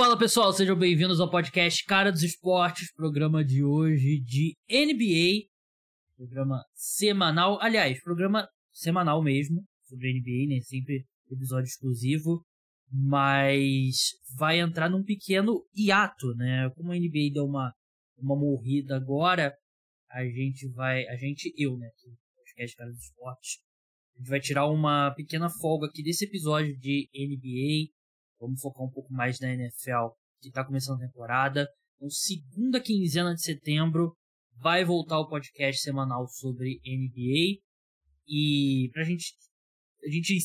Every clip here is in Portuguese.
Fala pessoal, sejam bem-vindos ao podcast Cara dos Esportes, programa de hoje de NBA, programa semanal, aliás, programa semanal mesmo, sobre NBA, né? Sempre episódio exclusivo, mas vai entrar num pequeno hiato, né? Como a NBA deu uma, uma morrida agora, a gente vai, a gente, eu, né? Podcast Cara dos Esportes, a gente vai tirar uma pequena folga aqui desse episódio de NBA Vamos focar um pouco mais na NFL, que está começando a temporada. Então, segunda quinzena de setembro, vai voltar o podcast semanal sobre NBA. E pra gente, a gente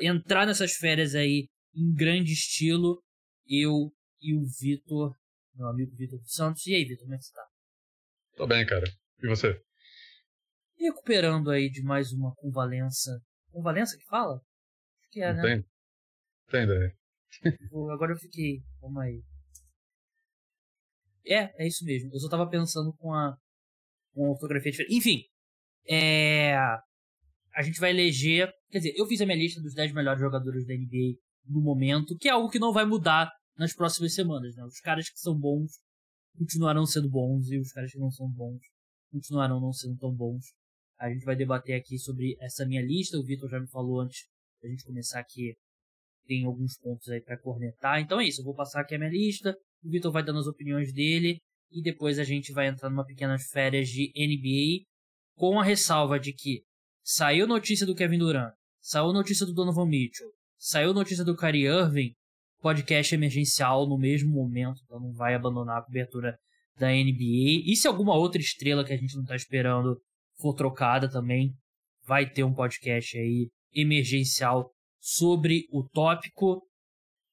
entrar nessas férias aí em grande estilo, eu e o Vitor, meu amigo Vitor dos Santos. E aí, Vitor, como é que você tá? Tô bem, cara. E você? Recuperando aí de mais uma convalência. Convalência que fala? Acho que é, Não né? Tem, tem ideia. Agora eu fiquei. Calma aí. É, é isso mesmo. Eu só tava pensando com a, com a ortografia diferente. Enfim. É. A gente vai eleger. Quer dizer, eu fiz a minha lista dos 10 melhores jogadores da NBA no momento, que é algo que não vai mudar nas próximas semanas, né? Os caras que são bons continuarão sendo bons e os caras que não são bons continuarão não sendo tão bons. A gente vai debater aqui sobre essa minha lista. O Vitor já me falou antes da gente começar aqui tem alguns pontos aí para cornetar. Então é isso, eu vou passar aqui a minha lista, o Vitor vai dando as opiniões dele e depois a gente vai entrar numa pequenas férias de NBA com a ressalva de que saiu notícia do Kevin Durant, saiu notícia do Donovan Mitchell, saiu notícia do Kyrie Irving, podcast emergencial no mesmo momento, então não vai abandonar a cobertura da NBA. E se alguma outra estrela que a gente não está esperando for trocada também, vai ter um podcast aí emergencial sobre o tópico.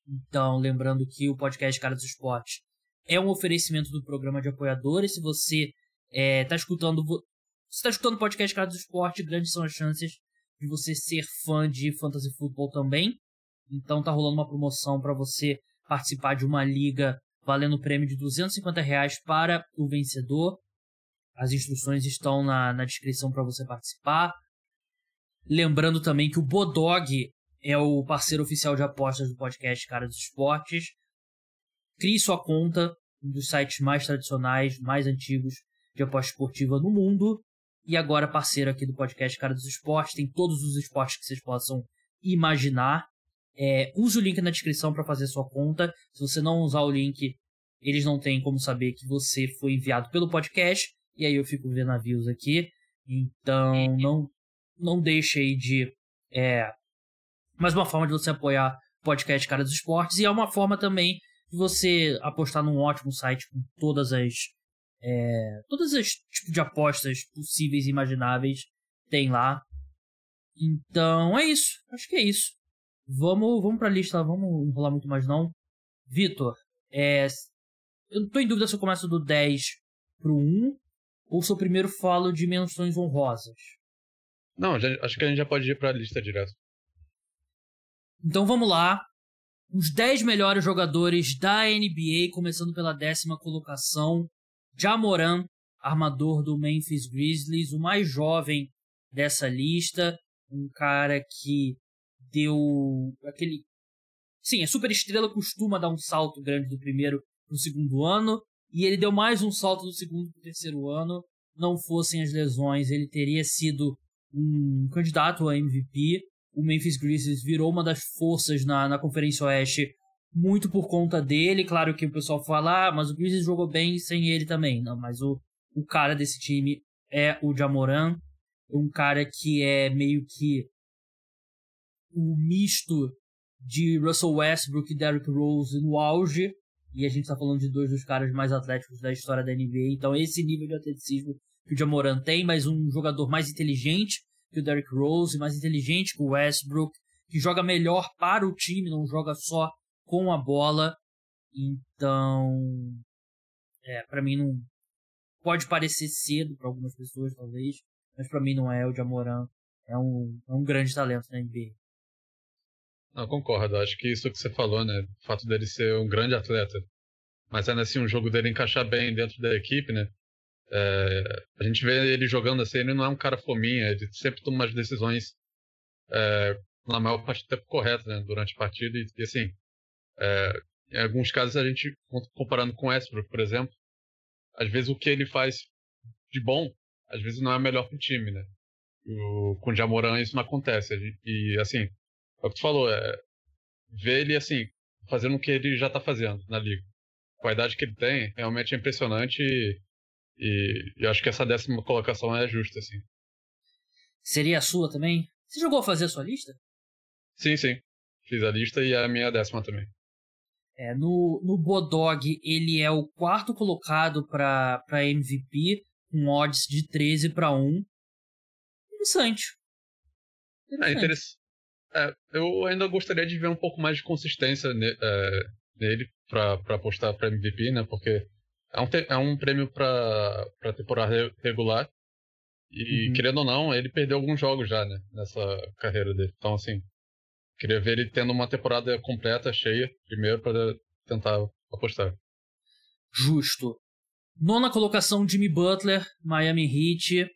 Então, lembrando que o podcast Cara dos Esportes é um oferecimento do programa de apoiadores. Se você está é, escutando, se está escutando o podcast Cara dos Esportes, grandes são as chances de você ser fã de fantasy football também. Então, tá rolando uma promoção para você participar de uma liga valendo o prêmio de 250 reais para o vencedor. As instruções estão na, na descrição para você participar. Lembrando também que o Bodog é o parceiro oficial de apostas do podcast Cara dos Esportes. Crie sua conta, um dos sites mais tradicionais, mais antigos de aposta esportiva no mundo. E agora parceiro aqui do podcast Cara dos Esportes. Tem todos os esportes que vocês possam imaginar. É, use o link na descrição para fazer sua conta. Se você não usar o link, eles não têm como saber que você foi enviado pelo podcast. E aí eu fico vendo navios aqui. Então não, não deixe aí de é, mais uma forma de você apoiar o podcast Cara dos Esportes e é uma forma também de você apostar num ótimo site com todas as é, todas as tipos de apostas possíveis e imagináveis tem lá. Então é isso, acho que é isso. Vamos, vamos pra lista, vamos enrolar muito mais não. Vitor, é, eu tô em dúvida se eu começo do 10 pro 1 ou se eu primeiro falo de menções honrosas. Não, já, acho que a gente já pode ir pra lista direto. Então vamos lá. Os 10 melhores jogadores da NBA, começando pela décima colocação. Jamoran, armador do Memphis Grizzlies, o mais jovem dessa lista. Um cara que deu aquele. Sim, a super estrela costuma dar um salto grande do primeiro pro segundo ano. E ele deu mais um salto do segundo pro terceiro ano. Não fossem as lesões, ele teria sido um candidato a MVP o Memphis Grizzlies virou uma das forças na, na Conferência Oeste muito por conta dele. Claro que o pessoal fala, ah, mas o Grizzlies jogou bem sem ele também. Não, mas o, o cara desse time é o Jamoran, um cara que é meio que o misto de Russell Westbrook e Derrick Rose no auge. E a gente tá falando de dois dos caras mais atléticos da história da NBA. Então, esse nível de atleticismo que o Jamoran tem, mas um jogador mais inteligente, que o Derrick Rose, mais inteligente que o Westbrook, que joga melhor para o time, não joga só com a bola. Então, é, para mim não pode parecer cedo para algumas pessoas talvez, mas para mim não é o Jamoran, é um, é um grande talento na NBA. Não, concordo. Acho que isso que você falou, né? O fato dele ser um grande atleta, mas ainda assim um jogo dele encaixar bem dentro da equipe, né? É, a gente vê ele jogando assim, ele não é um cara fominha, ele sempre toma umas decisões é, na maior parte do tempo corretas né, durante a partida e, e assim, é, em alguns casos a gente, comparando com Westbrook, por exemplo, às vezes o que ele faz de bom, às vezes não é melhor pro time, né? O, com o Jamoran isso não acontece. E, assim, é o que tu falou, é ver ele, assim, fazendo o que ele já tá fazendo na liga. A idade que ele tem, realmente é impressionante e, e, e acho que essa décima colocação é justa, assim. Seria a sua também? Você jogou a fazer a sua lista? Sim, sim. Fiz a lista e a minha décima também. É, no, no Bodog, ele é o quarto colocado para MVP, com odds de 13 para 1. Interessante. Interessante. É interessante. É, eu ainda gostaria de ver um pouco mais de consistência ne, é, nele para apostar para MVP, né? Porque é um, é um prêmio para temporada regular. E, uhum. querendo ou não, ele perdeu alguns jogos já, né? Nessa carreira dele. Então, assim, queria ver ele tendo uma temporada completa, cheia, primeiro, para tentar apostar. Justo. Nona colocação, Jimmy Butler, Miami Heat.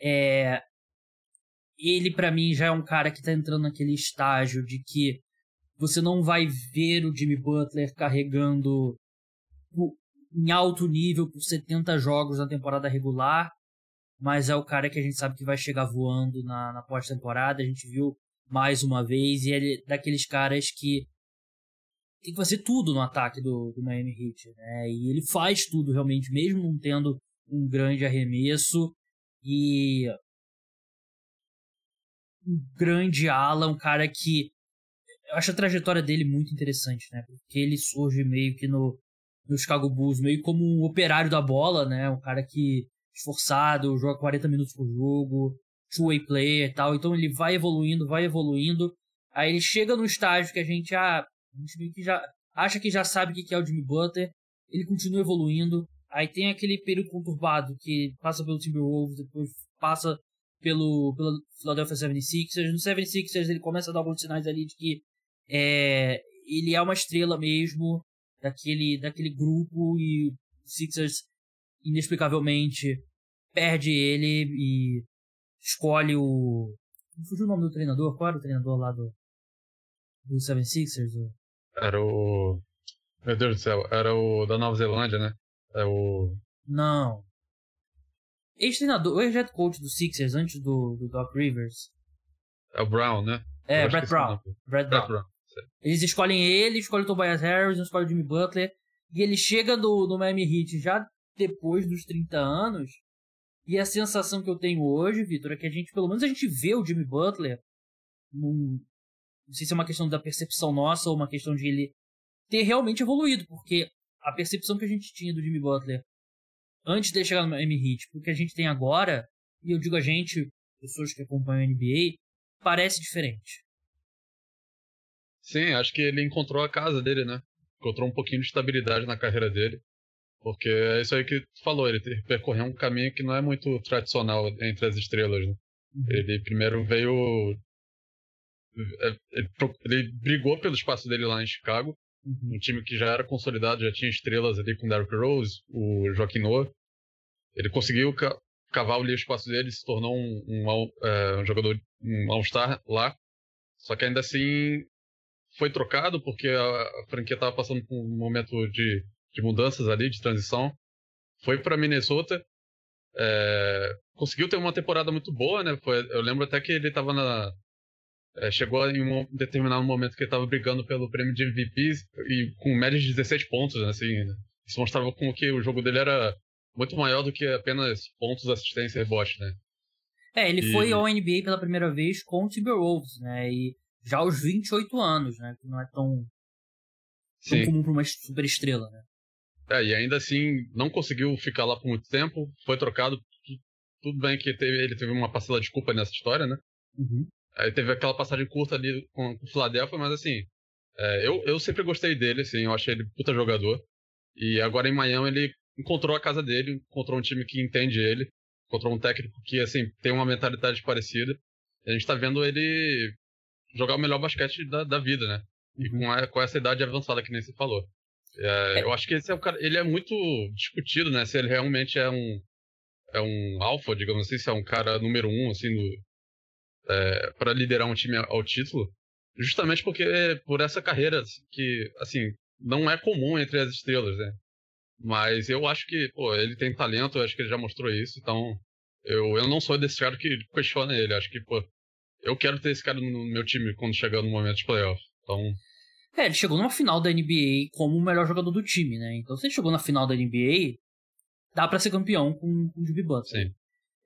É, ele para mim já é um cara que tá entrando naquele estágio de que você não vai ver o Jimmy Butler carregando em alto nível por 70 jogos na temporada regular, mas é o cara que a gente sabe que vai chegar voando na, na pós-temporada. A gente viu mais uma vez, e ele é daqueles caras que tem que fazer tudo no ataque do, do Miami Heat, né? E ele faz tudo realmente, mesmo não tendo um grande arremesso. E um grande ala, um cara que eu acho a trajetória dele muito interessante, né? Porque ele surge meio que no, no Chicago Bulls, meio como um operário da bola, né? Um cara que esforçado, joga 40 minutos por jogo, two-way player e tal. Então ele vai evoluindo, vai evoluindo. Aí ele chega no estágio que a gente, ah, a gente meio que já acha que já sabe o que é o Jimmy Butler. Ele continua evoluindo. Aí tem aquele período conturbado que passa pelo Timberwolves, depois passa pelo, pelo Philadelphia 76ers. No 76ers ele começa a dar alguns sinais ali de que é, ele é uma estrela mesmo daquele, daquele grupo e o Sixers inexplicavelmente perde ele e escolhe o. Não fugiu o nome do treinador? Qual era o treinador lá do, do 76ers? Era o. Meu Deus do céu, era o da Nova Zelândia, né? É o. Não. Ex-treinador, ex-head coach do Sixers antes do, do Doc Rivers. É o Brown, né? É, Brett Brown. Brett Brown. Brown. Eles escolhem ele, escolhem o Tobias Harris, escolhem o Jimmy Butler. E ele chega no, no Miami Heat já depois dos 30 anos. E a sensação que eu tenho hoje, Vitor, é que a gente, pelo menos a gente vê o Jimmy Butler. Num, não sei se é uma questão da percepção nossa ou uma questão de ele ter realmente evoluído. Porque a percepção que a gente tinha do Jimmy Butler antes de chegar no Miami Heat, porque a gente tem agora, e eu digo a gente, pessoas que acompanham a NBA, parece diferente. Sim, acho que ele encontrou a casa dele, né? Encontrou um pouquinho de estabilidade na carreira dele. Porque é isso aí que tu falou, ele percorreu um caminho que não é muito tradicional entre as estrelas, né? Uhum. Ele primeiro veio. É, ele, brigou pelo espaço dele lá em Chicago, uhum. um time que já era consolidado, já tinha estrelas ali com o Derrick Rose, o Joaquim Noah. Ele conseguiu ca cavar ali o espaço dele, se tornou um, um, é, um jogador, um All-Star lá. Só que ainda assim foi trocado porque a, franquia estava passando por um momento de, de mudanças ali, de transição. Foi para Minnesota. É, conseguiu ter uma temporada muito boa, né? Foi, eu lembro até que ele estava na. É, chegou em um determinado momento que ele estava brigando pelo prêmio de MVP e com média de 16 pontos, né, assim. Né? Isso mostrava como que o jogo dele era muito maior do que apenas pontos, assistência e rebote, né? É, ele e... foi ao NBA pela primeira vez com o Timberwolves, né? E já aos 28 anos, né? Que não é tão, tão comum para uma super estrela, né? É, e ainda assim não conseguiu ficar lá por muito tempo, foi trocado. Tudo bem que teve, ele teve uma parcela de culpa nessa história, né? Uhum. Aí teve aquela passagem curta ali com, com o Philadelphia, mas assim, é, eu, eu sempre gostei dele, assim, eu achei ele puta jogador. E agora em Miami ele encontrou a casa dele, encontrou um time que entende ele, encontrou um técnico que, assim, tem uma mentalidade parecida. A gente tá vendo ele jogar o melhor basquete da, da vida, né? E com, a, com essa idade avançada que nem você falou. É, é. Eu acho que esse é o cara, ele é muito discutido, né? Se ele realmente é um é um alfa, digamos assim, se é um cara número um, assim, é, para liderar um time ao título, justamente porque por essa carreira que, assim, não é comum entre as estrelas, né? Mas eu acho que, pô, ele tem talento, eu acho que ele já mostrou isso, então eu, eu não sou desse cara que questiona ele. Acho que, pô, eu quero ter esse cara no meu time quando chegar no momento de playoff. Então. É, ele chegou numa final da NBA como o melhor jogador do time, né? Então, se ele chegou na final da NBA, dá para ser campeão com, com o Jimmy Butler. Sim.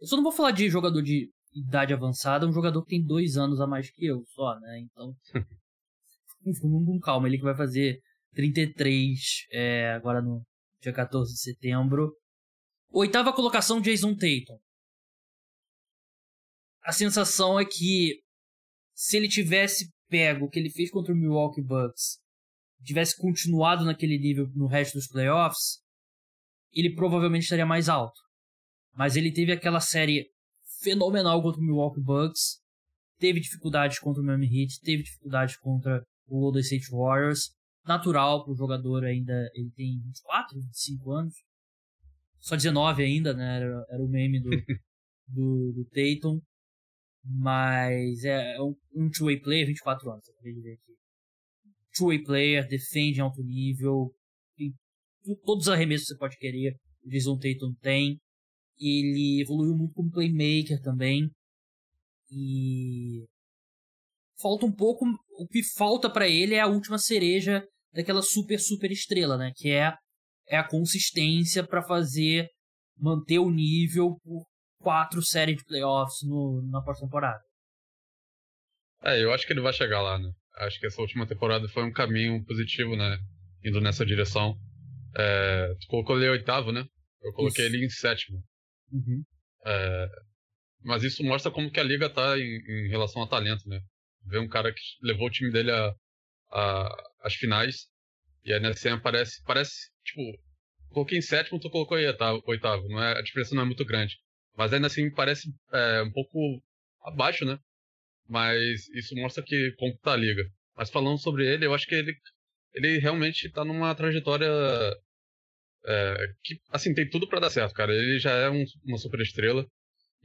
Eu só não vou falar de jogador de idade avançada, um jogador que tem dois anos a mais que eu só, né? Então. com calma, ele que vai fazer 33 é, agora no dia 14 de setembro. Oitava colocação, Jason Tatum. A sensação é que se ele tivesse pego o que ele fez contra o Milwaukee Bucks, tivesse continuado naquele nível no resto dos playoffs, ele provavelmente estaria mais alto. Mas ele teve aquela série fenomenal contra o Milwaukee Bucks, teve dificuldades contra o Miami Heat, teve dificuldades contra o Golden State Warriors. Natural para o jogador ainda, ele tem 24, 25 anos. Só 19 ainda, né? Era, era o meme do, do, do Tatum. Mas é, é um, two-way player, 24 anos, acabei de ver aqui. Two-way player, defende em alto nível, tem todos os arremessos que você pode querer, o Jason Tatum tem. Ele evoluiu muito como playmaker também. E falta um pouco, o que falta para ele é a última cereja daquela super super estrela, né, que é é a consistência para fazer manter o nível por quatro séries de playoffs no, na pós-temporada. É, eu acho que ele vai chegar lá, né? Acho que essa última temporada foi um caminho positivo, né? Indo nessa direção. É, tu colocou ele em oitavo, né? Eu coloquei isso. ele em sétimo. Uhum. É, mas isso mostra como que a liga tá em, em, relação a talento, né? Ver um cara que levou o time dele a, a, às finais e a NSM parece, parece, tipo, coloquei em sétimo, tu colocou aí oitavo, não é, a diferença não é muito grande. Mas ainda assim parece é, um pouco abaixo, né? Mas isso mostra que como tá a liga. Mas falando sobre ele, eu acho que ele, ele realmente tá numa trajetória é, que, assim, tem tudo para dar certo, cara. Ele já é um, uma super estrela.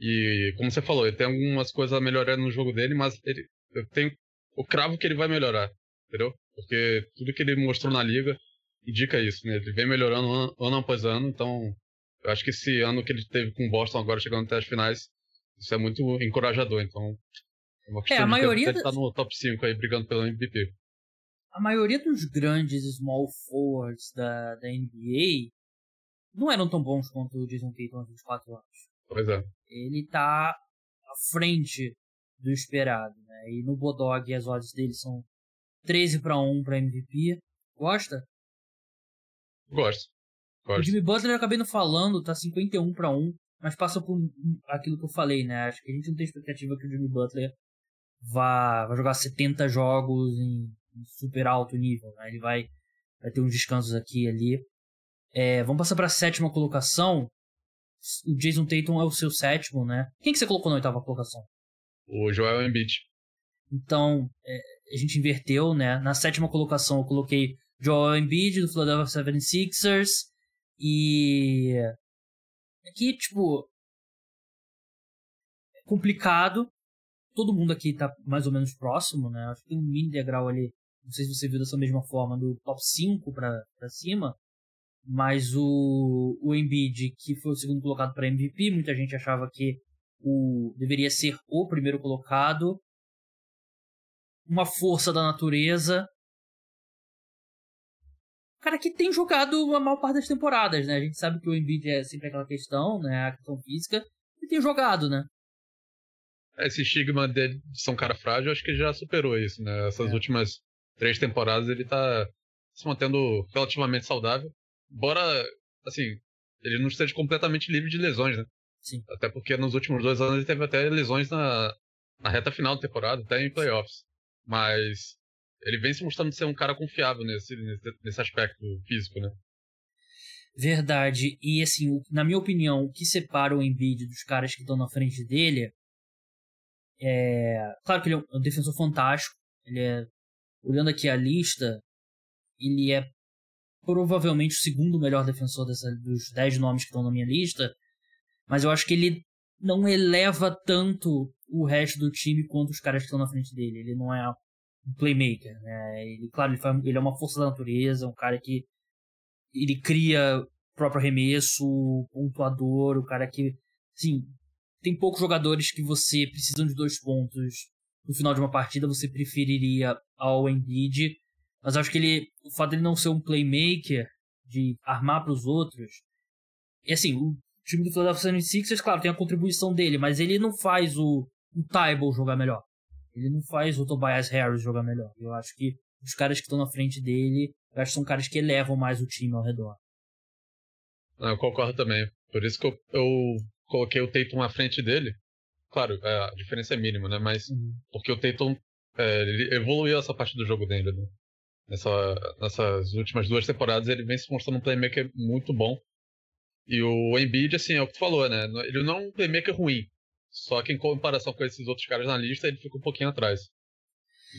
E, como você falou, ele tem algumas coisas a melhorar no jogo dele, mas ele, eu tenho o cravo que ele vai melhorar, entendeu? Porque tudo que ele mostrou na liga indica isso, né? Ele vem melhorando ano, ano após ano, então eu acho que esse ano que ele teve com o Boston agora chegando até as finais, isso é muito encorajador. Então, é a maioria ele tá no top 5 aí brigando pelo MVP. A maioria dos grandes small forwards da, da NBA não eram tão bons quanto o Jason Tatum há 24 anos. Pois é. Ele tá à frente do esperado, né? E no Bodog as odds dele são 13 para 1 para MVP. Gosta? Gosto. O Jimmy Butler eu acabei não falando, tá 51 para 1, mas passa por aquilo que eu falei, né? Acho que a gente não tem expectativa que o Jimmy Butler vá, vá jogar 70 jogos em, em super alto nível, né? Ele vai, vai ter uns descansos aqui e ali. É, vamos passar para a sétima colocação. O Jason Tatum é o seu sétimo, né? Quem que você colocou na oitava colocação? O Joel Embiid. Então, é, a gente inverteu, né? Na sétima colocação eu coloquei Joel Embiid do Philadelphia 76ers. E aqui, tipo, é complicado. Todo mundo aqui tá mais ou menos próximo, né? Acho que tem um mini degrau ali. Não sei se você viu dessa mesma forma, do top 5 pra, pra cima. Mas o, o Embiid, que foi o segundo colocado para MVP, muita gente achava que o deveria ser o primeiro colocado. Uma força da natureza cara que tem jogado a maior parte das temporadas, né? A gente sabe que o Embiid é sempre aquela questão, né? A questão física. E tem jogado, né? Esse estigma dele de ser um cara frágil, acho que já superou isso, né? Essas é. últimas três temporadas ele tá se mantendo relativamente saudável. Embora, assim, ele não esteja completamente livre de lesões, né? Sim. Até porque nos últimos dois anos ele teve até lesões na, na reta final da temporada, até em playoffs. Mas ele vem se mostrando ser um cara confiável nesse, nesse aspecto físico, né? Verdade. E assim, na minha opinião, o que separa o Embiid dos caras que estão na frente dele é. Claro que ele é um defensor fantástico. Ele é. Olhando aqui a lista, ele é provavelmente o segundo melhor defensor dessa, dos 10 nomes que estão na minha lista. Mas eu acho que ele não eleva tanto o resto do time quanto os caras que estão na frente dele. Ele não é um playmaker, né? Ele, claro, ele, ele é uma força da natureza, um cara que ele cria próprio arremesso, pontuador, o cara que, assim, tem poucos jogadores que você precisando de dois pontos no final de uma partida, você preferiria ao Embiid, mas acho que ele, o fato dele não ser um playmaker, de armar para os outros, e assim, o time do Philadelphia 76ers, claro, tem a contribuição dele, mas ele não faz o, o Tybal jogar melhor. Ele não faz o Tobias Harris jogar melhor. Eu acho que os caras que estão na frente dele, eu acho que são caras que elevam mais o time ao redor. Ah, eu concordo também. Por isso que eu, eu coloquei o Tatum à frente dele. Claro, é, a diferença é mínima, né? Mas uhum. porque o Tatum é, evoluiu essa parte do jogo dele, né? Nessa, nessas últimas duas temporadas ele vem se mostrando um playmaker muito bom. E o Embiid, assim, é o que tu falou, né? Ele não é um playmaker ruim. Só que em comparação com esses outros caras na lista, ele fica um pouquinho atrás.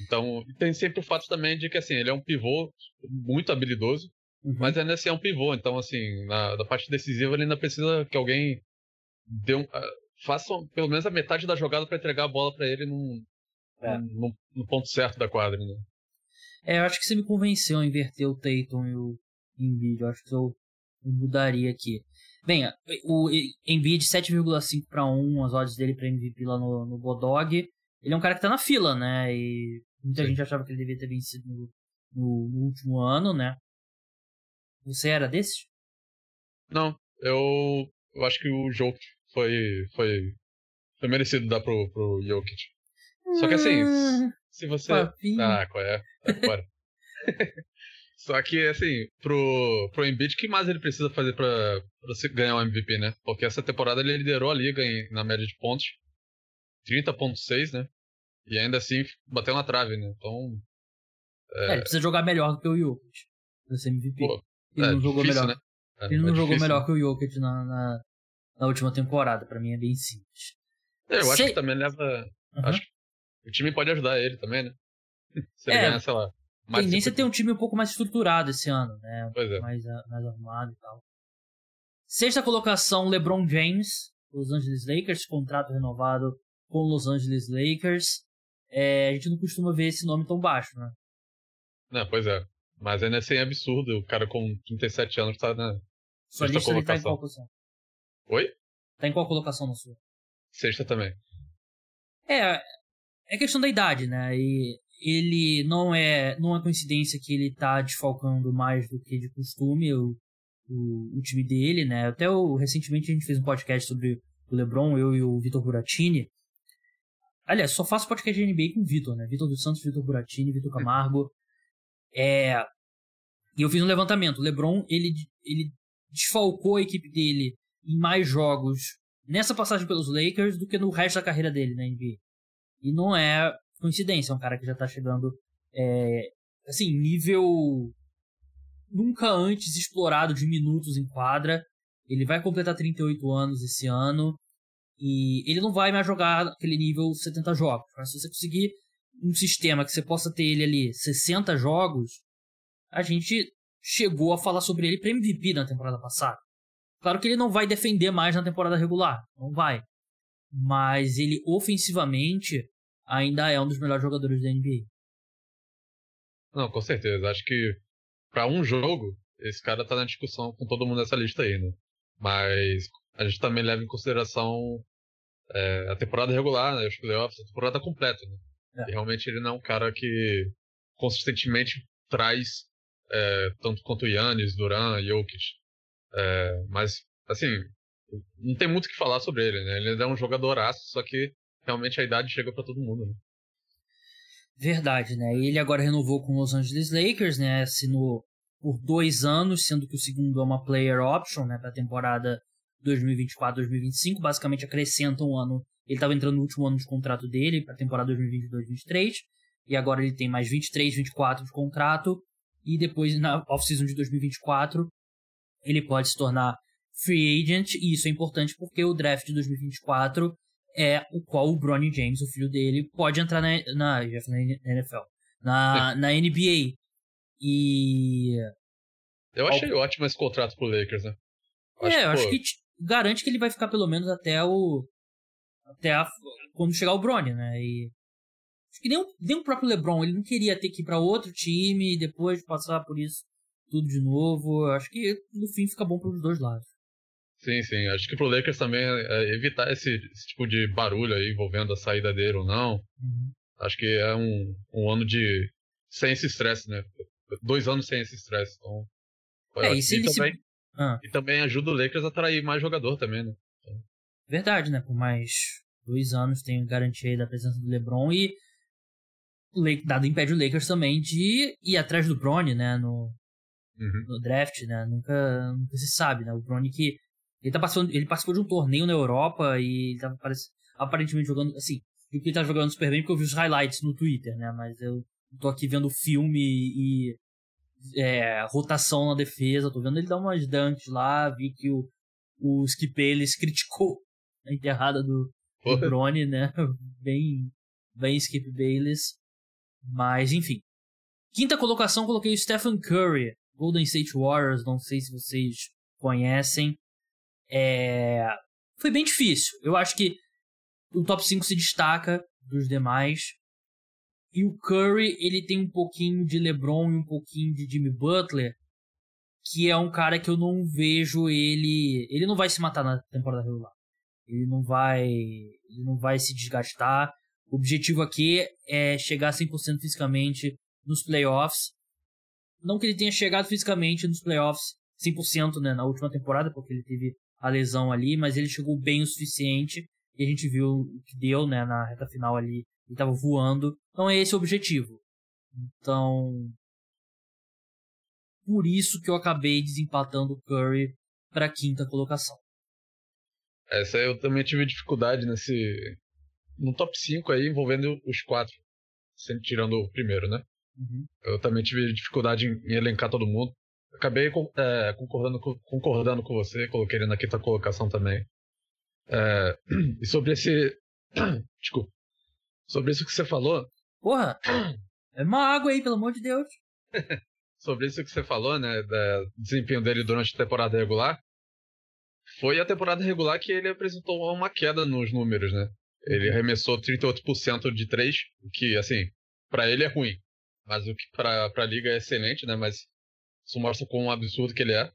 Então, tem sempre o fato também de que, assim, ele é um pivô muito habilidoso, uhum. mas ainda assim é um pivô. Então, assim, na, na parte decisiva, ele ainda precisa que alguém dê um, uh, faça pelo menos a metade da jogada para entregar a bola para ele num, é. num, no ponto certo da quadra, né? É, eu acho que você me convenceu a inverter o Tatum e o Embiid. Eu acho que eu mudaria aqui. Bem, o Embiid 7,5 para 1, as odds dele para MVP lá no, no Bodog. Ele é um cara que tá na fila, né? E muita Sim. gente achava que ele devia ter vencido no, no, no último ano, né? Você era desses? Não, eu, eu acho que o jogo foi, foi, foi merecido dar pro, pro Jokic. Só que assim, hum, se você. Papinho. Ah, qual é? Tá Só que, assim, pro, pro Embiid, o que mais ele precisa fazer pra, pra ganhar o um MVP, né? Porque essa temporada ele liderou a liga em, na média de pontos. 30.6, né? E ainda assim bateu na trave, né? Então. É, é ele precisa jogar melhor do que o Jokic pra ser MVP. Pô, ele é, não jogou difícil, melhor. Né? É, ele não é jogou difícil, melhor né? que o Jokic na, na, na, última temporada. Pra mim é bem simples. É, eu acho que também leva. Uhum. Acho que o time pode ajudar ele também, né? Se ele ganhar, sei lá. A tendência é ter um time um pouco mais estruturado esse ano, né? Um pois é. mais, mais arrumado e tal. Sexta colocação, LeBron James, Los Angeles Lakers, contrato renovado com Los Angeles Lakers. É, a gente não costuma ver esse nome tão baixo, né? Não, pois é. Mas ainda assim é absurdo. O cara com 37 anos tá na. Sua lista colocação. tá em qual posição? Oi? Tá em qual colocação na sua? Sexta também. É, é questão da idade, né? E ele não é não é coincidência que ele tá desfalcando mais do que de costume o, o, o time dele, né? Até o, recentemente a gente fez um podcast sobre o LeBron, eu e o Vitor Buratini. Aliás, só faço podcast de NBA com o Vitor, né? Vitor dos Santos, Vitor Buratini, Vitor Camargo. É, e eu fiz um levantamento. O LeBron, ele, ele desfalcou a equipe dele em mais jogos nessa passagem pelos Lakers do que no resto da carreira dele na NBA. E não é coincidência, é um cara que já tá chegando, é, assim, nível nunca antes explorado de minutos em quadra. Ele vai completar 38 anos esse ano e ele não vai mais jogar aquele nível 70 jogos. Mas se você conseguir um sistema que você possa ter ele ali 60 jogos, a gente chegou a falar sobre ele para MVP na temporada passada. Claro que ele não vai defender mais na temporada regular, não vai. Mas ele ofensivamente ainda é um dos melhores jogadores da NBA. Não, com certeza. Acho que para um jogo, esse cara tá na discussão com todo mundo nessa lista aí, né? Mas a gente também leva em consideração é, a temporada regular, né? Os playoffs, a temporada completa, né? É. E realmente ele não é um cara que consistentemente traz é, tanto quanto Yannis, Duran, Jokic. É, mas, assim, não tem muito o que falar sobre ele, né? Ele é um jogadoraço, só que realmente a idade chega para todo mundo, né? Verdade, né? Ele agora renovou com os Los Angeles Lakers, né? Assinou por dois anos, sendo que o segundo é uma player option, né? Para a temporada 2024-2025, basicamente acrescenta um ano. Ele estava entrando no último ano de contrato dele para a temporada 2022-2023 e agora ele tem mais 23, 24 de contrato e depois na off-season de 2024 ele pode se tornar free agent e isso é importante porque o draft de 2024 é o qual o Bronny James, o filho dele, pode entrar na, na, na NFL, na, na NBA. E. Eu achei Al... ótimo esse contrato pro Lakers, né? Acho é, eu acho que garante que ele vai ficar pelo menos até o. Até a, quando chegar o Bronny, né? E Acho que nem o, nem o próprio LeBron, ele não queria ter que ir para outro time e depois passar por isso tudo de novo. Acho que no fim fica bom para os dois lados. Sim, sim. Acho que pro Lakers também é, é evitar esse, esse, tipo de barulho aí envolvendo a saída dele ou não. Uhum. Acho que é um, um ano de. sem esse estresse, né? Dois anos sem esse estresse. Então, é, e, se e, também, se... ah. e também ajuda o Lakers a atrair mais jogador também, né? Então... Verdade, né? Por mais dois anos tem garantia aí da presença do LeBron e dado impede o Lakers também de ir atrás do Bronny, né, no, uhum. no draft, né, nunca, nunca se sabe, né, o Bronny que ele tá passando, ele participou de um torneio na Europa e ele tava aparentemente jogando, assim, que ele tá jogando super bem porque eu vi os highlights no Twitter, né, mas eu tô aqui vendo filme e é, rotação na defesa, tô vendo ele dar umas dunks lá, vi que o, o Skip Bayless criticou a enterrada do, do Bronny, né, bem, bem Skip Bayless. Mas, enfim. Quinta colocação, coloquei o Stephen Curry, Golden State Warriors. Não sei se vocês conhecem. É... Foi bem difícil. Eu acho que o top 5 se destaca dos demais. E o Curry, ele tem um pouquinho de LeBron e um pouquinho de Jimmy Butler, que é um cara que eu não vejo ele, ele não vai se matar na temporada regular. Ele não vai, ele não vai se desgastar. O objetivo aqui é chegar 100% fisicamente nos playoffs. Não que ele tenha chegado fisicamente nos playoffs 100% né, na última temporada, porque ele teve a lesão ali, mas ele chegou bem o suficiente e a gente viu o que deu né, na reta final ali. Ele estava voando. Então é esse o objetivo. Então. Por isso que eu acabei desempatando o Curry para a quinta colocação. Essa eu também tive dificuldade nesse, no top 5 aí envolvendo os quatro, sempre tirando o primeiro, né? Uhum. Eu também tive dificuldade em, em elencar todo mundo. Acabei é, concordando, com, concordando com você, coloquei ele na quinta colocação também. É, e sobre esse. Desculpa. Sobre isso que você falou. Porra! É uma água aí, pelo amor de Deus. sobre isso que você falou, né? Do desempenho dele durante a temporada regular. Foi a temporada regular que ele apresentou uma queda nos números, né? Ele arremessou 38% de 3, o que, assim, para ele é ruim. Mas o que pra, pra liga é excelente, né? Mas isso mostra com um absurdo que ele é.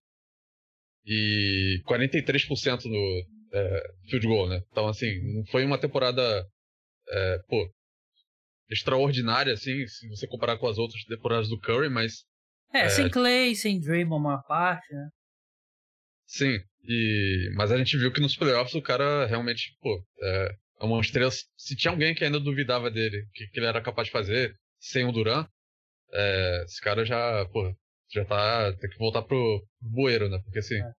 E 43% no é, field goal, né? Então, assim, não foi uma temporada, é, pô, extraordinária, assim, se você comparar com as outras temporadas do Curry, mas... É, é sem Clay, sem Draymond, uma parte, né? Sim, e, mas a gente viu que nos playoffs o cara realmente, pô, é, é uma estrela. Se tinha alguém que ainda duvidava dele, que, que ele era capaz de fazer sem o Duran, é, esse cara já, pô, já tá. Tem que voltar pro bueiro, né? Porque assim. É.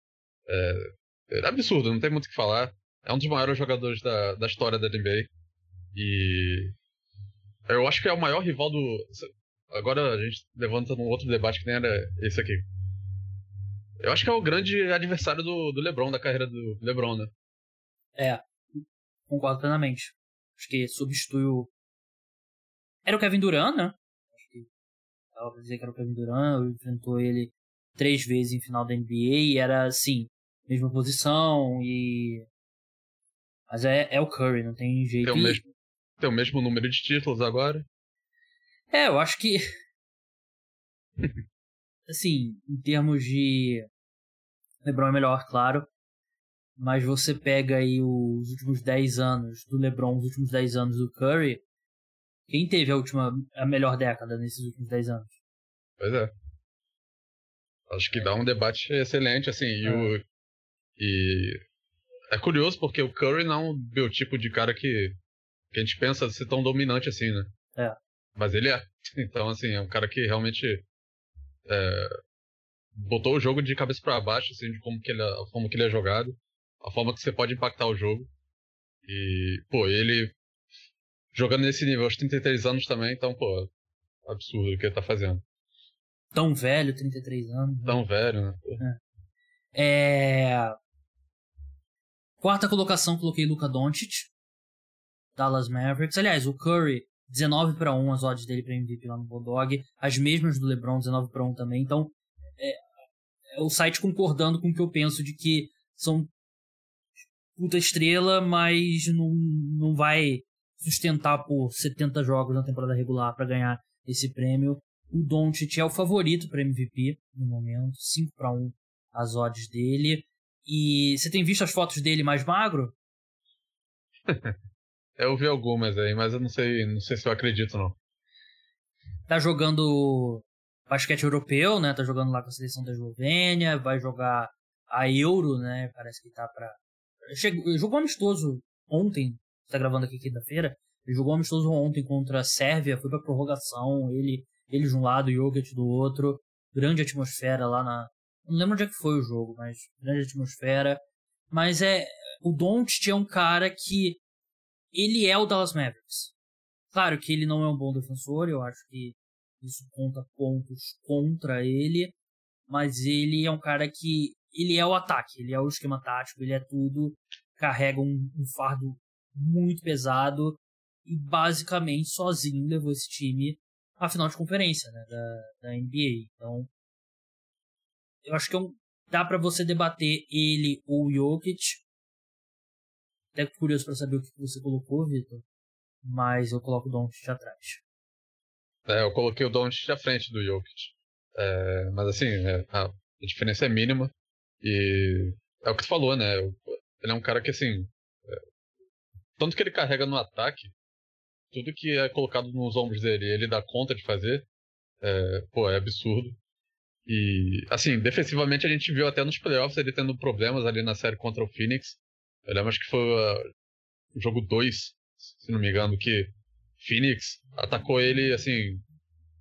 É, é absurdo, não tem muito o que falar. É um dos maiores jogadores da, da história da NBA. E. Eu acho que é o maior rival do. Agora a gente levanta um outro debate que nem era esse aqui. Eu acho que é o grande adversário do, do LeBron, da carreira do LeBron, né? É, Concordo plenamente. Acho que substitui o. Era o Kevin Durant, né? Dava pra dizer que era o Kevin Durant. Enfrentou ele três vezes em final da NBA e era assim, mesma posição e. Mas é, é o Curry, não tem jeito. Tem o, mesmo, tem o mesmo número de títulos agora? É, eu acho que. assim, em termos de. LeBron é melhor, claro mas você pega aí os últimos 10 anos do LeBron, os últimos 10 anos do Curry, quem teve a última, a melhor década nesses últimos 10 anos? Pois é. Acho que é. dá um debate excelente, assim, e, é. o, e é curioso porque o Curry não é um biotipo de cara que, que a gente pensa ser tão dominante assim, né? É. Mas ele é. Então, assim, é um cara que realmente é, botou o jogo de cabeça para baixo, assim, de como que ele, é, como que ele é jogado a forma que você pode impactar o jogo. E, pô, ele jogando nesse nível aos 33 anos também, então, pô, absurdo o que ele tá fazendo. Tão velho, 33 anos. Né? Tão velho, né? É. é... Quarta colocação, coloquei Luca Doncic. Dallas Mavericks. Aliás, o Curry, 19 para 1 as odds dele para MVP lá no Bulldog. As mesmas do LeBron, 19 para 1 também. Então, é, é o site concordando com o que eu penso de que são puta estrela, mas não, não vai sustentar por 70 jogos na temporada regular para ganhar esse prêmio. O Doncic é o favorito para MVP no momento, 5 para 1 as odds dele. E você tem visto as fotos dele mais magro? eu vi algumas aí, mas eu não sei, não sei se eu acredito não. Tá jogando basquete europeu, né? Tá jogando lá com a seleção da Eslovênia, vai jogar a Euro, né? Parece que tá pra. Chegou, jogou amistoso ontem, tá gravando aqui quinta-feira. Ele jogou amistoso ontem contra a Sérvia, foi pra prorrogação, ele, ele de um lado e o Jokic do outro. Grande atmosfera lá na. Não lembro onde é que foi o jogo, mas grande atmosfera. Mas é. O Doncic é um cara que. Ele é o Dallas Mavericks. Claro que ele não é um bom defensor, eu acho que isso conta pontos contra ele, mas ele é um cara que ele é o ataque, ele é o esquema tático, ele é tudo, carrega um, um fardo muito pesado e basicamente sozinho levou esse time à final de conferência né, da, da NBA. Então, eu acho que é um, dá para você debater ele ou o Jokic. Até curioso para saber o que você colocou, Vitor. Mas eu coloco o Doncic atrás. É, eu coloquei o Doncic à frente do Jokic. É, mas assim, é, a, a, diferença é mínima. E é o que tu falou, né? Ele é um cara que assim. Tanto que ele carrega no ataque, tudo que é colocado nos ombros dele, ele dá conta de fazer. É, pô, é absurdo. E, assim, defensivamente a gente viu até nos playoffs ele tendo problemas ali na série contra o Phoenix. Eu lembro acho que foi uh, o jogo 2, se não me engano, que Phoenix atacou ele, assim,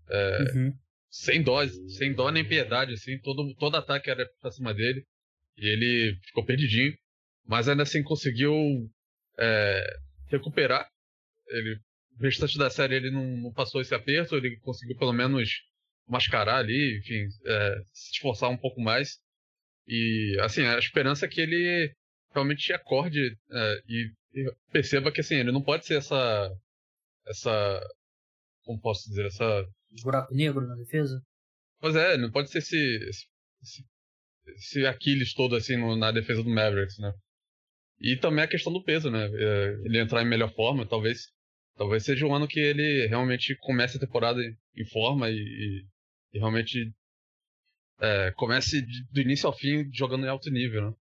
é, uhum. sem dó, sem dó nem piedade, assim, todo, todo ataque era pra cima dele, e ele ficou perdidinho, mas ainda assim conseguiu é, recuperar, ele, o restante da série ele não, não, passou esse aperto, ele conseguiu pelo menos mascarar ali, enfim, é, se esforçar um pouco mais, e, assim, a esperança é que ele realmente acorde é, e, e perceba que, assim, ele não pode ser essa essa. Como posso dizer? Essa. Buraco negro na defesa? Pois é, não pode ser esse. esse, esse Aquiles todo assim no, na defesa do Mavericks, né? E também a questão do peso, né? É, ele entrar em melhor forma, talvez. Talvez seja um ano que ele realmente comece a temporada em forma e, e, e realmente é, comece do início ao fim jogando em alto nível, né?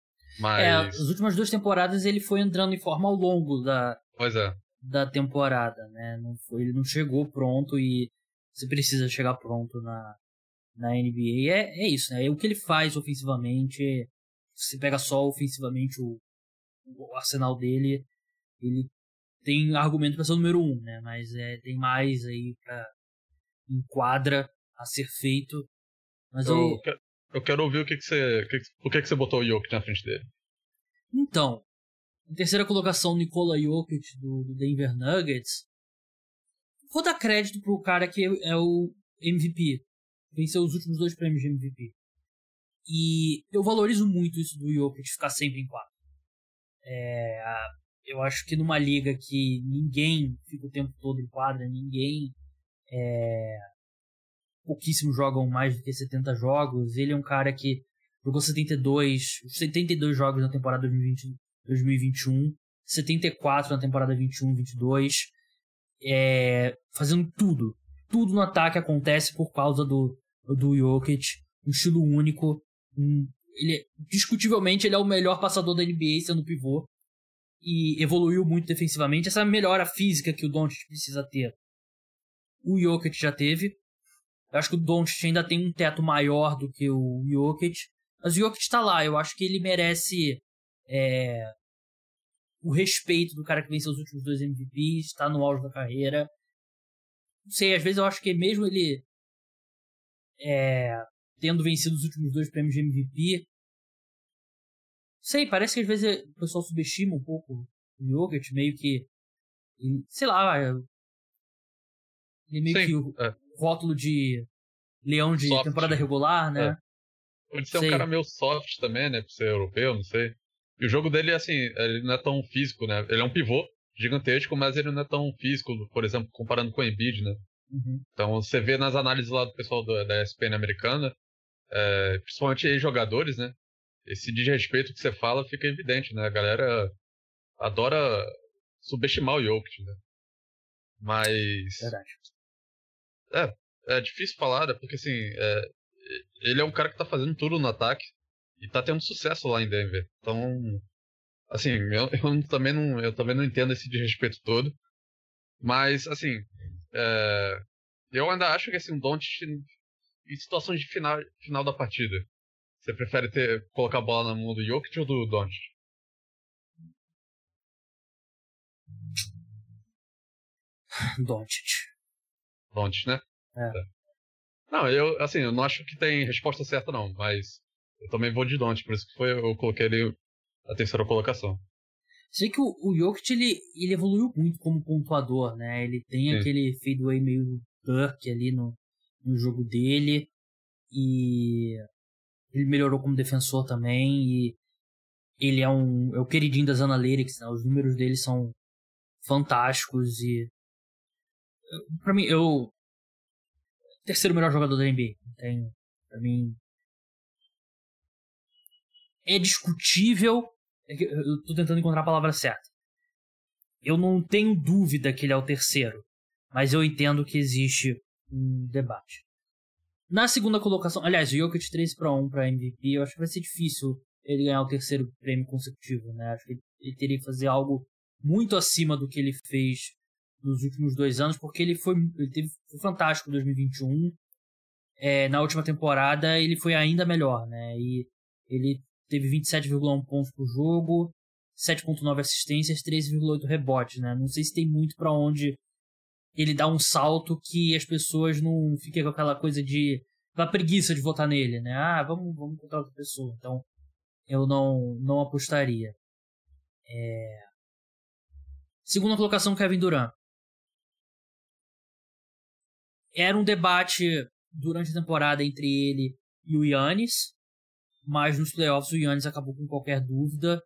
Mas... É, as últimas duas temporadas ele foi entrando em forma ao longo da, é da temporada, né? Não foi, ele não chegou pronto e você precisa chegar pronto na, na NBA. É, é isso, né? É o que ele faz ofensivamente, se pega só ofensivamente o, o arsenal dele, ele tem argumento para ser o número um, né? Mas é, tem mais aí para enquadra a ser feito. Mas eu, eu, quero, eu quero ouvir o que, que você. Por que, que você botou o Yoke na frente dele? Então, em terceira colocação, Nikola Jokic, do, do Denver Nuggets. Vou dar crédito pro cara que é o MVP. Venceu os últimos dois prêmios de MVP. E eu valorizo muito isso do Jokic ficar sempre em quadro. É, eu acho que numa liga que ninguém fica o tempo todo em quadra, ninguém. É, pouquíssimos jogam mais do que 70 jogos. Ele é um cara que jogou 72, 72 jogos na temporada 2020, 2021, 74 na temporada 21-22, é, fazendo tudo. Tudo no ataque acontece por causa do, do Jokic, um estilo único. Um, ele, discutivelmente, ele é o melhor passador da NBA sendo pivô. E evoluiu muito defensivamente. Essa melhora física que o Doncic precisa ter, o Jokic já teve. Eu acho que o Doncic ainda tem um teto maior do que o Jokic. Mas o Jokic está lá. Eu acho que ele merece é, o respeito do cara que venceu os últimos dois MVPs, está no auge da carreira. Não sei, às vezes eu acho que mesmo ele é, tendo vencido os últimos dois prêmios de MVP, sei, parece que às vezes o pessoal subestima um pouco o Jokic, meio que, sei lá, ele meio Sim, que o é. rótulo de leão de soft. temporada regular, né? É. Pode ser sei. um cara meio soft também, né? Por ser europeu, não sei. E o jogo dele, assim, ele não é tão físico, né? Ele é um pivô gigantesco, mas ele não é tão físico, por exemplo, comparando com o Embiid, né? Uhum. Então você vê nas análises lá do pessoal do, da ESPN americana, é, principalmente jogadores, né? Esse desrespeito que você fala fica evidente, né? A galera adora subestimar o Jokic, né? Mas. Verdade. É, é difícil falar, né? Porque assim, é, ele é um cara que tá fazendo tudo no ataque e tá tendo sucesso lá em Denver. Então, assim, eu, eu também não, eu também não entendo esse desrespeito todo. Mas, assim, é, eu ainda acho que assim, um Doncic em situações de final, final da partida, você prefere ter colocar a bola na mão do Jokic ou do Doncic? Doncic. Doncic, né? É. é. Não, eu, assim, eu não acho que tem resposta certa não, mas eu também vou de Doncic, por isso que foi, eu coloquei ele na terceira colocação. Sei que o, o Jokic, ele, ele evoluiu muito como pontuador, né? Ele tem Sim. aquele fadeaway meio Dirk ali no, no jogo dele. E ele melhorou como defensor também. E ele é um é o queridinho das Analytics, né? Os números dele são fantásticos e para mim eu terceiro melhor jogador da NBA. Tem para mim é discutível. É eu tô tentando encontrar a palavra certa. Eu não tenho dúvida que ele é o terceiro, mas eu entendo que existe um debate. Na segunda colocação, aliás, o Jokic 3 para 1 para MVP, eu acho que vai ser difícil ele ganhar o terceiro prêmio consecutivo, né? Acho que ele teria que fazer algo muito acima do que ele fez nos últimos dois anos, porque ele foi, ele teve, foi fantástico em 2021. É, na última temporada ele foi ainda melhor, né? E ele teve 27,1 pontos por jogo, 7,9 assistências, 13,8 rebotes, né? Não sei se tem muito para onde ele dá um salto que as pessoas não fiquem com aquela coisa de. a preguiça de votar nele, né? Ah, vamos, vamos contar outra pessoa. Então, eu não, não apostaria. É... Segunda colocação, Kevin Durant. Era um debate durante a temporada entre ele e o Yannis, mas nos playoffs o Yannis acabou com qualquer dúvida.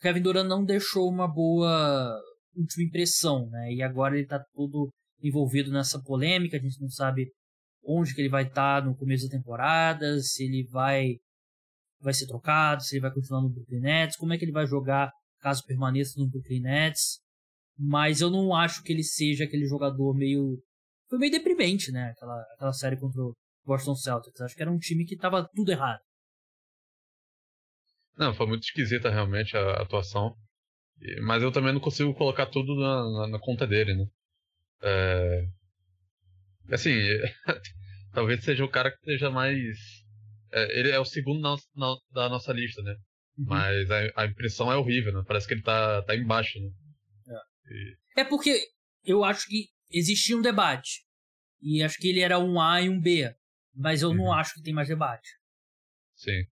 Kevin Durant não deixou uma boa última impressão, né? E agora ele tá todo envolvido nessa polêmica, a gente não sabe onde que ele vai estar tá no começo da temporada, se ele vai vai ser trocado, se ele vai continuar no Brooklyn Nets, como é que ele vai jogar caso permaneça no Brooklyn Nets. Mas eu não acho que ele seja aquele jogador meio foi meio deprimente, né? Aquela aquela série contra o Boston Celtics. Acho que era um time que tava tudo errado. Não, foi muito esquisita realmente a atuação. Mas eu também não consigo colocar tudo na, na, na conta dele, né? É... Assim, talvez seja o cara que esteja mais. É, ele é o segundo na, na, da nossa lista, né? Uhum. Mas a, a, impressão é horrível, né? Parece que ele tá, tá embaixo, né? É. E... é porque eu acho que existia um debate. E acho que ele era um A e um B. Mas eu uhum. não acho que tem mais debate. Sim.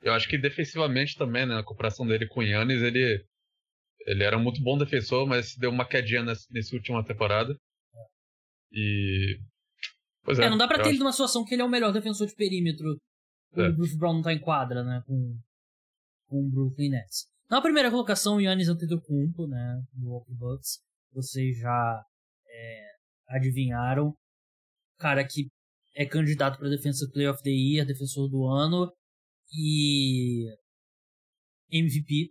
Eu acho que defensivamente também, né? A comparação dele com o Yannis, ele ele era um muito bom defensor, mas deu uma quedinha nessa, nessa última temporada. E. Pois é. é não dá pra ter acho... ele numa situação que ele é o melhor defensor de perímetro quando é. o Bruce Brown não tá em quadra, né? Com, com o Brooklyn Nets. Na primeira colocação, o Yannis Antetokounmpo, né? Do Milwaukee Bucks. Vocês já é, adivinharam. Cara que é candidato para Defensive Player of the Year, defensor do ano. E MVP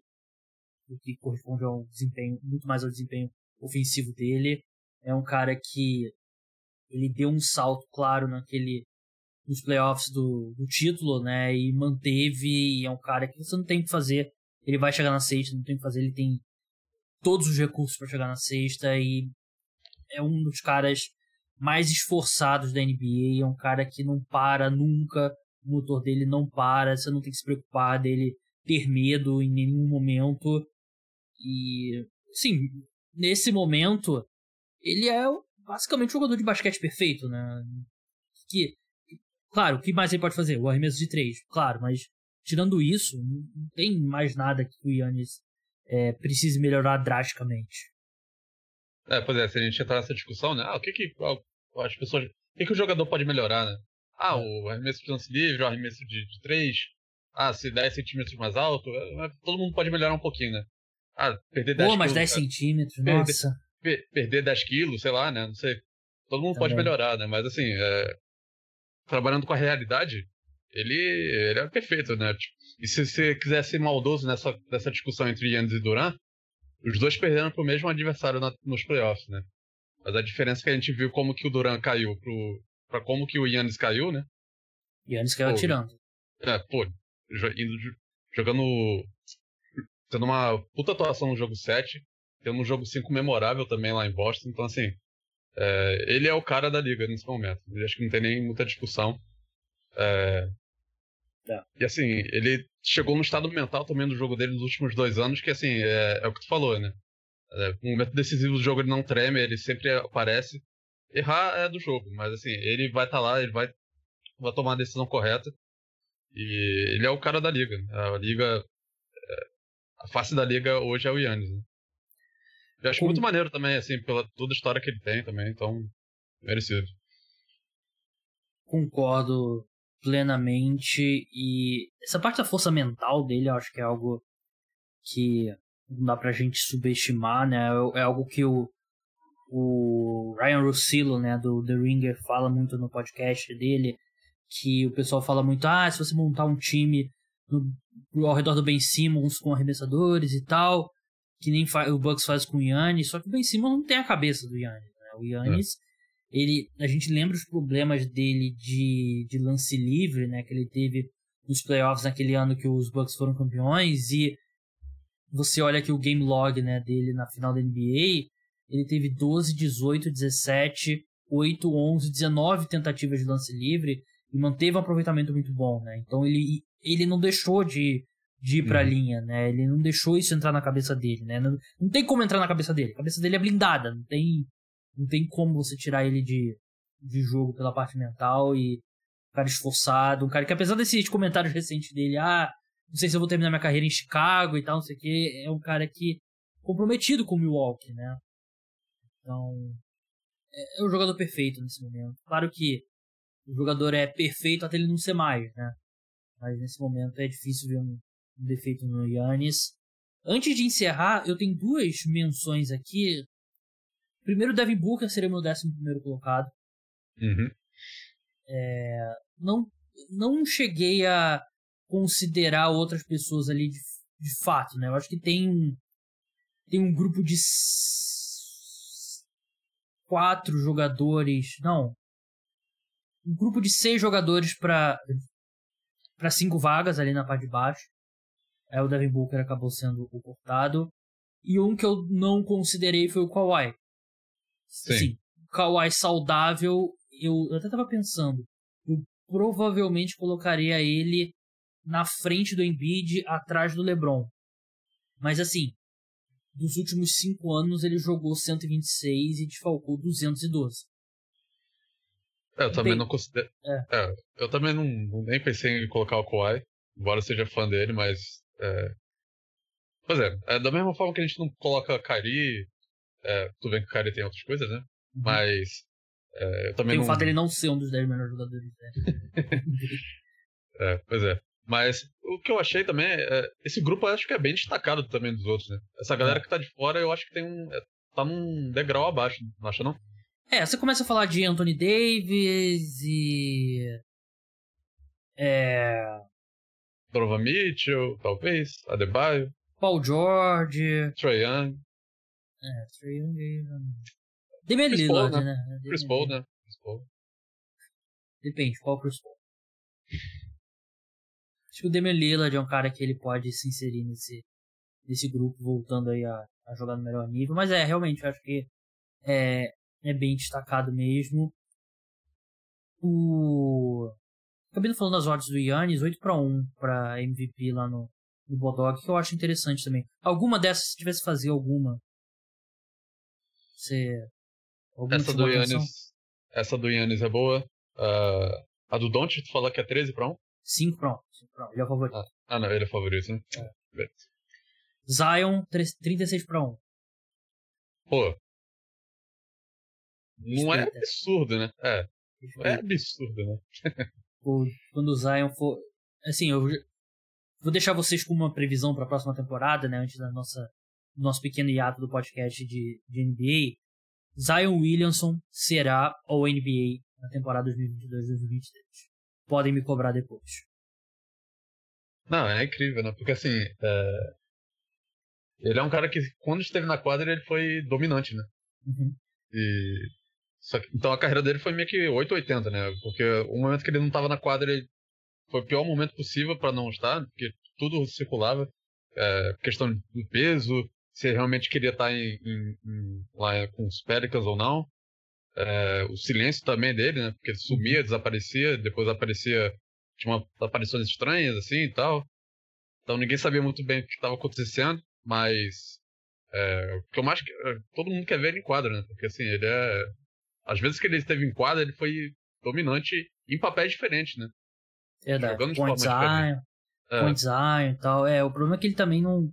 o que corresponde ao desempenho, muito mais ao desempenho ofensivo dele. É um cara que ele deu um salto claro naquele nos playoffs do, do título, né? E manteve. E é um cara que você não tem o que fazer. Ele vai chegar na sexta, não tem o que fazer. Ele tem todos os recursos para chegar na sexta e é um dos caras mais esforçados da NBA. É um cara que não para nunca. O motor dele não para. Você não tem que se preocupar dele ter medo em nenhum momento. E, sim, nesse momento, ele é basicamente um jogador de basquete perfeito, né? Que, claro, o que mais ele pode fazer? O arremesso de três, claro, mas tirando isso, não tem mais nada que o Yannis é, precise melhorar drasticamente. É, pois é, se a gente entrar nessa discussão, né? Ah, o que que as pessoas. O que, que o jogador pode melhorar, né? Ah, é. o arremesso de lance livre, o arremesso de, de três. Ah, se 10 centímetros mais alto, é, todo mundo pode melhorar um pouquinho, né? Ah, perder 10 Pô, mas 10 centímetros, perder, nossa. Per, perder 10 quilos, sei lá, né? Não sei. Todo mundo Também. pode melhorar, né? Mas assim, é, trabalhando com a realidade, ele, ele é perfeito, né? Tipo, e se você quiser ser maldoso nessa, nessa discussão entre Yannis e Duran, os dois perderam pro mesmo adversário na, nos playoffs, né? Mas a diferença é que a gente viu como que o Duran caiu pro, pra como que o Yannis caiu, né? Yannis caiu atirando. É, pô, indo, jogando. Tendo uma puta atuação no jogo 7, tendo um jogo 5 memorável também lá em Boston. Então, assim, é, ele é o cara da liga nesse momento. Eu acho que não tem nem muita discussão. É, é. E assim, ele chegou no estado mental também do jogo dele nos últimos dois anos, que assim, é, é o que tu falou, né? É, no momento decisivo do jogo ele não treme, ele sempre aparece. Errar é do jogo, mas assim, ele vai estar tá lá, ele vai, vai tomar a decisão correta. E ele é o cara da liga. Né? A liga. A face da liga hoje é o Yannis. Né? Eu acho muito maneiro também, assim, pela toda a história que ele tem também, então. Merecido. Concordo plenamente. E essa parte da força mental dele, eu acho que é algo que não dá pra gente subestimar, né? É, é algo que o, o Ryan Russillo, né, do The Ringer, fala muito no podcast dele, que o pessoal fala muito, ah, se você montar um time no, ao redor do Ben Simmons com arremessadores e tal, que nem o Bucks faz com o Yannis, só que o Ben Simmons não tem a cabeça do Yannis, né? O Yannis, é. ele, a gente lembra os problemas dele de, de lance livre, né, que ele teve nos playoffs naquele ano que os Bucks foram campeões e você olha aqui o game log, né, dele na final da NBA, ele teve 12, 18, 17, 8, 11, 19 tentativas de lance livre e manteve um aproveitamento muito bom, né? Então ele, ele não deixou de, de ir pra uhum. linha, né? Ele não deixou isso entrar na cabeça dele, né? Não, não tem como entrar na cabeça dele. A cabeça dele é blindada, não tem, não tem como você tirar ele de, de jogo pela parte mental e um cara esforçado, um cara que apesar desses comentários recentes dele, ah, não sei se eu vou terminar minha carreira em Chicago e tal, não sei o que, é um cara que comprometido com o Milwaukee, né? Então, é, é o jogador perfeito nesse momento. Claro que o jogador é perfeito até ele não ser mais, né? Mas nesse momento é difícil ver um, um defeito no Yannis. Antes de encerrar, eu tenho duas menções aqui. Primeiro, Devin Booker seria meu décimo primeiro colocado. Uhum. É, não, não cheguei a considerar outras pessoas ali de, de fato, né? Eu acho que tem, tem um grupo de quatro jogadores. Não. Um grupo de seis jogadores para para cinco vagas ali na parte de baixo. É, o Devin Booker acabou sendo o cortado. E um que eu não considerei foi o Kawhi. Sim. Sim Kawhi saudável, eu, eu até tava pensando. Eu provavelmente colocaria ele na frente do Embiid, atrás do LeBron. Mas assim, dos últimos cinco anos ele jogou 126 e desfalcou 212. É, eu também Bem, não considero. É. É, eu também não, nem pensei em colocar o Kawhi, embora seja fã dele, mas. É... Pois é, é, da mesma forma que a gente não coloca Kari. É, tu vê que o Kari tem outras coisas, né? Uhum. Mas. Eu também tem não... o fato dele não ser um dos 10 melhores jogadores, né? é, pois é. Mas o que eu achei também é. Esse grupo eu acho que é bem destacado também dos outros, né? Essa galera que tá de fora eu acho que tem um. Tá num degrau abaixo, não acha não? É, você começa a falar de Anthony Davis e. É. Donovan Mitchell, talvez, Adebayo. Paul George. Trae Young. É, Trae Young. Damian Lillard, né? né? Chris Paul, né? Chris Paul. Depende, qual Chris Paul. Acho que o Damian Lillard é um cara que ele pode se inserir nesse, nesse grupo, voltando aí a, a jogar no melhor nível. Mas é, realmente, eu acho que é, é bem destacado mesmo. O. Acabei falando das odds do Yannis, 8 para 1 para MVP lá no, no Bodog, que eu acho interessante também. Alguma dessas, se tivesse fazer alguma. Você. Alguma essa do Yannis. Essa do Yannis é boa. Uh, a do Don't, tu falou que é 13 para 1? 5 para 1. 5 para 1. Ele é o favorito. Ah, ah, não, ele é o favorito, né? É. Zion, 36 para 1. Pô. Não é absurdo, né? É. Não é absurdo, né? Quando o Zion for. Assim, eu vou deixar vocês com uma previsão para a próxima temporada, né? Antes da nossa nosso pequeno hiato do podcast de, de NBA. Zion Williamson será o NBA na temporada 2022-2023 podem me cobrar depois. Não, é incrível, né? Porque assim, é... ele é um cara que quando esteve na quadra ele foi dominante, né? Uhum. E que, então a carreira dele foi meio que 880, né? Porque o momento que ele não estava na quadra, ele foi o pior momento possível para não estar, porque tudo circulava. É, questão do peso, se realmente queria estar em, em, em, lá com os Pelicans ou não. É, o silêncio também dele, né? Porque ele sumia, uhum. desaparecia, depois aparecia, tinha uma, aparições estranhas assim e tal. Então ninguém sabia muito bem o que estava acontecendo, mas é, o que eu mais é, todo mundo quer ver ele em quadra, né? Porque assim, ele é às vezes que ele esteve em quadra, ele foi dominante em papéis diferentes, né? Verdade. Jogando de point Zion, é. point Zion e tal. É, o problema é que ele também não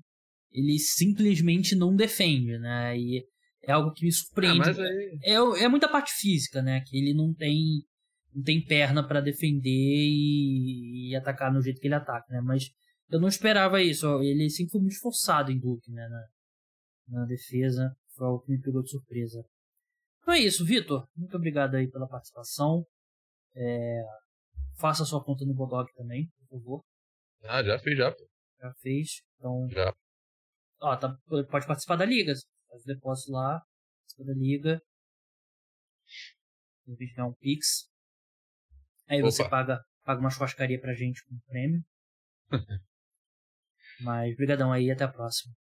ele simplesmente não defende, né? E é algo que me surpreende. É, aí... é, é muita parte física, né? Que ele não tem não tem perna para defender e, e, atacar no jeito que ele ataca, né? Mas eu não esperava isso. Ele sempre foi muito esforçado em Duke, né? Na, na defesa. Foi algo que me pegou de surpresa. Então é isso, Vitor. Muito obrigado aí pela participação. É... Faça a sua conta no Bodog também, por favor. Ah, já fiz, já. Já fez. Então. Já. Ó, tá, pode participar da liga. Faz o depósito lá, participa da liga. De repente ganhar um Pix. Aí Opa. você paga, paga uma churrascaria pra gente com um prêmio. Mas brigadão aí até a próxima.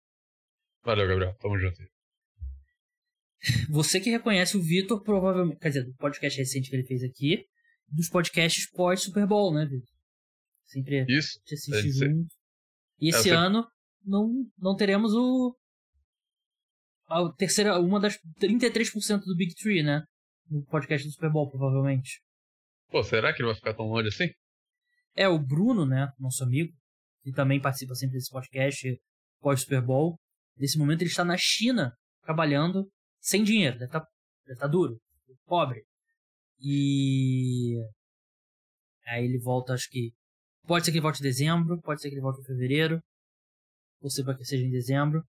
Valeu, Gabriel. Tamo junto. Você que reconhece o Vitor, provavelmente. Quer dizer, do podcast recente que ele fez aqui, dos podcasts pós-Super Bowl, né, Vitor? Sempre Isso. te assiste junto. E esse é, ano não, não teremos o a terceira, uma das 33% do Big Tree, né? No podcast do Super Bowl, provavelmente. Pô, será que ele vai ficar tão longe assim? É, o Bruno, né? Nosso amigo, que também participa sempre desse podcast pós-Super Bowl. Nesse momento ele está na China, trabalhando, sem dinheiro, deve estar tá, deve tá duro, pobre. E. Aí ele volta, acho que. Pode ser que ele volte em dezembro, pode ser que ele volte em fevereiro. Ou seja, que seja em dezembro.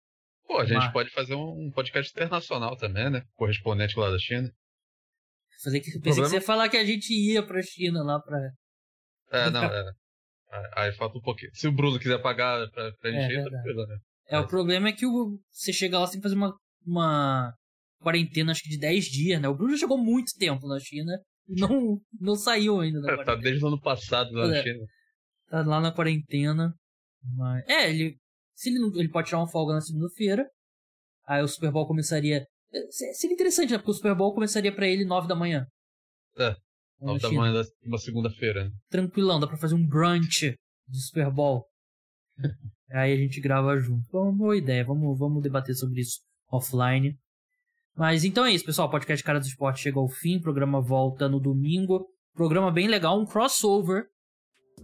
Pô, a gente Mas... pode fazer um podcast internacional também, né? Correspondente lá da China. Fazer que, pensei problema... que você ia falar que a gente ia pra China lá pra. É, não, é. Aí falta um pouquinho. Se o Bruno quiser pagar pra, pra gente é, ir, tranquilo, né? É, Mas... o problema é que o, você chega lá, que fazer uma, uma quarentena, acho que de 10 dias, né? O Bruno chegou muito tempo na China e não, não saiu ainda da é, Tá desde o ano passado lá na é, China. Tá lá na quarentena. Mas... É, ele se ele, não, ele pode tirar uma folga na segunda-feira, aí o Super Bowl começaria. Seria interessante, né? Porque o Super Bowl começaria para ele 9 da manhã. É. 9 da manhã de uma segunda-feira. Né? Tranquilão, dá pra fazer um brunch de Super Bowl. aí a gente grava junto. Uma boa ideia, vamos, vamos debater sobre isso offline. Mas então é isso, pessoal. O podcast Cara do Esporte chega ao fim. O programa volta no domingo. Programa bem legal, um crossover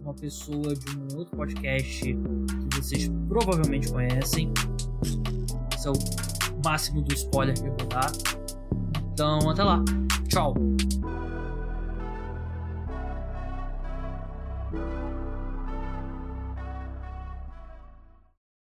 uma pessoa de um outro podcast que vocês provavelmente conhecem. Esse é o máximo do spoiler que eu vou dar. Então, até lá. Tchau.